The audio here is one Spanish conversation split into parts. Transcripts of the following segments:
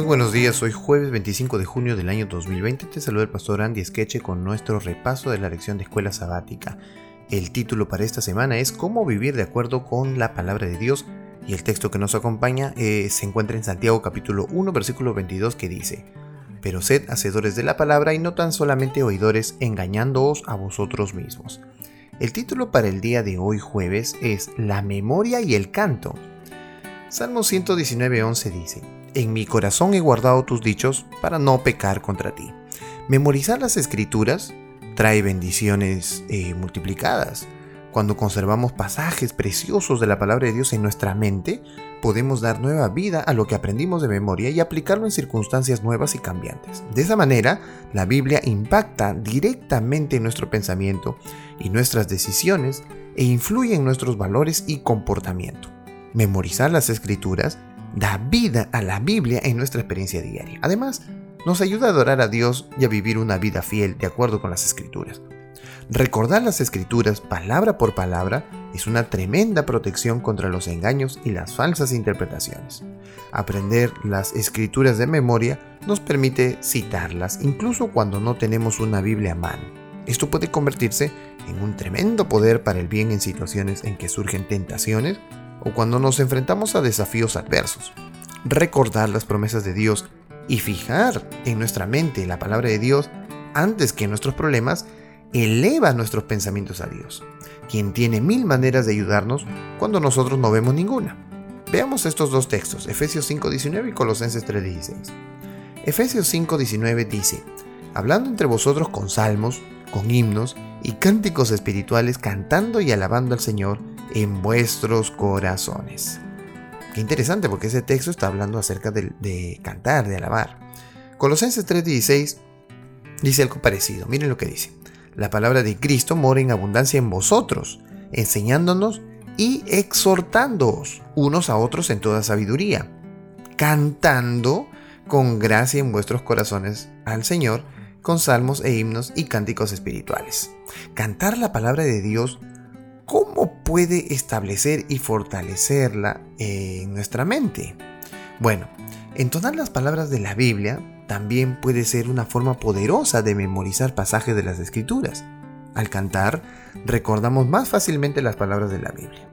Muy buenos días, hoy jueves 25 de junio del año 2020 te saluda el pastor Andy Skeche con nuestro repaso de la lección de escuela sabática. El título para esta semana es Cómo vivir de acuerdo con la palabra de Dios y el texto que nos acompaña eh, se encuentra en Santiago capítulo 1 versículo 22 que dice Pero sed hacedores de la palabra y no tan solamente oidores engañándoos a vosotros mismos. El título para el día de hoy jueves es La memoria y el canto. Salmo 119.11 dice en mi corazón he guardado tus dichos para no pecar contra ti. Memorizar las escrituras trae bendiciones eh, multiplicadas. Cuando conservamos pasajes preciosos de la palabra de Dios en nuestra mente, podemos dar nueva vida a lo que aprendimos de memoria y aplicarlo en circunstancias nuevas y cambiantes. De esa manera, la Biblia impacta directamente en nuestro pensamiento y nuestras decisiones e influye en nuestros valores y comportamiento. Memorizar las escrituras da vida a la Biblia en nuestra experiencia diaria. Además, nos ayuda a adorar a Dios y a vivir una vida fiel de acuerdo con las escrituras. Recordar las escrituras palabra por palabra es una tremenda protección contra los engaños y las falsas interpretaciones. Aprender las escrituras de memoria nos permite citarlas incluso cuando no tenemos una Biblia a mano. Esto puede convertirse en un tremendo poder para el bien en situaciones en que surgen tentaciones o cuando nos enfrentamos a desafíos adversos. Recordar las promesas de Dios y fijar en nuestra mente la palabra de Dios antes que nuestros problemas eleva nuestros pensamientos a Dios, quien tiene mil maneras de ayudarnos cuando nosotros no vemos ninguna. Veamos estos dos textos, Efesios 5.19 y Colosenses 3.16. Efesios 5.19 dice, hablando entre vosotros con salmos, con himnos y cánticos espirituales, cantando y alabando al Señor en vuestros corazones. Qué interesante porque ese texto está hablando acerca de, cantar, de alabar. Colosenses 3:16 dice algo parecido. Miren lo que dice. La palabra de Cristo mora en abundancia en vosotros, enseñándonos y exhortándoos unos a otros en toda sabiduría, cantando con gracia en vuestros corazones al Señor con salmos e himnos y cánticos espirituales. Cantar la palabra de Dios ¿cómo puede establecer y fortalecerla en nuestra mente? Bueno, entonar las palabras de la Biblia también puede ser una forma poderosa de memorizar pasajes de las Escrituras. Al cantar, recordamos más fácilmente las palabras de la Biblia.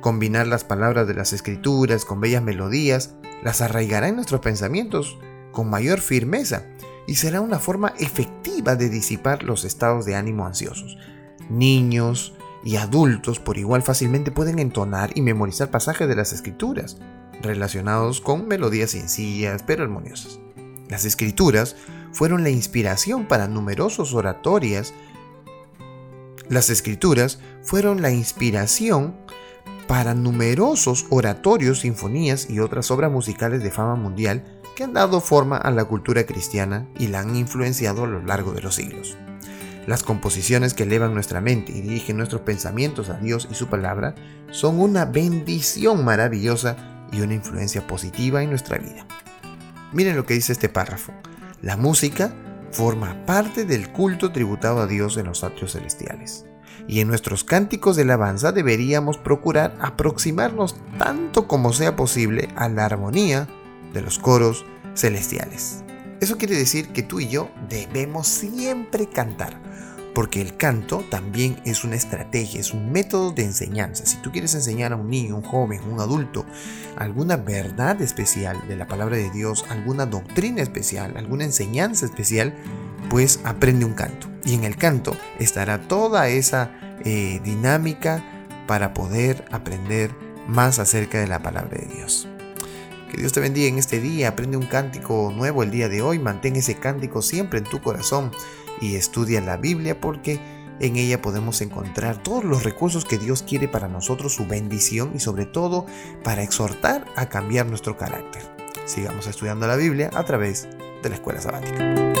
Combinar las palabras de las Escrituras con bellas melodías las arraigará en nuestros pensamientos con mayor firmeza y será una forma efectiva de disipar los estados de ánimo ansiosos. Niños, y adultos por igual fácilmente pueden entonar y memorizar pasajes de las escrituras, relacionados con melodías sencillas pero armoniosas. Las escrituras fueron la inspiración para numerosos oratorias. Las escrituras fueron la inspiración para numerosos oratorios, sinfonías y otras obras musicales de fama mundial que han dado forma a la cultura cristiana y la han influenciado a lo largo de los siglos. Las composiciones que elevan nuestra mente y dirigen nuestros pensamientos a Dios y su palabra son una bendición maravillosa y una influencia positiva en nuestra vida. Miren lo que dice este párrafo. La música forma parte del culto tributado a Dios en los atrios celestiales. Y en nuestros cánticos de alabanza deberíamos procurar aproximarnos tanto como sea posible a la armonía de los coros celestiales. Eso quiere decir que tú y yo debemos siempre cantar, porque el canto también es una estrategia, es un método de enseñanza. Si tú quieres enseñar a un niño, un joven, un adulto, alguna verdad especial de la palabra de Dios, alguna doctrina especial, alguna enseñanza especial, pues aprende un canto. Y en el canto estará toda esa eh, dinámica para poder aprender más acerca de la palabra de Dios. Que Dios te bendiga en este día. Aprende un cántico nuevo el día de hoy. Mantén ese cántico siempre en tu corazón y estudia la Biblia porque en ella podemos encontrar todos los recursos que Dios quiere para nosotros, su bendición y sobre todo para exhortar a cambiar nuestro carácter. Sigamos estudiando la Biblia a través de la escuela sabática.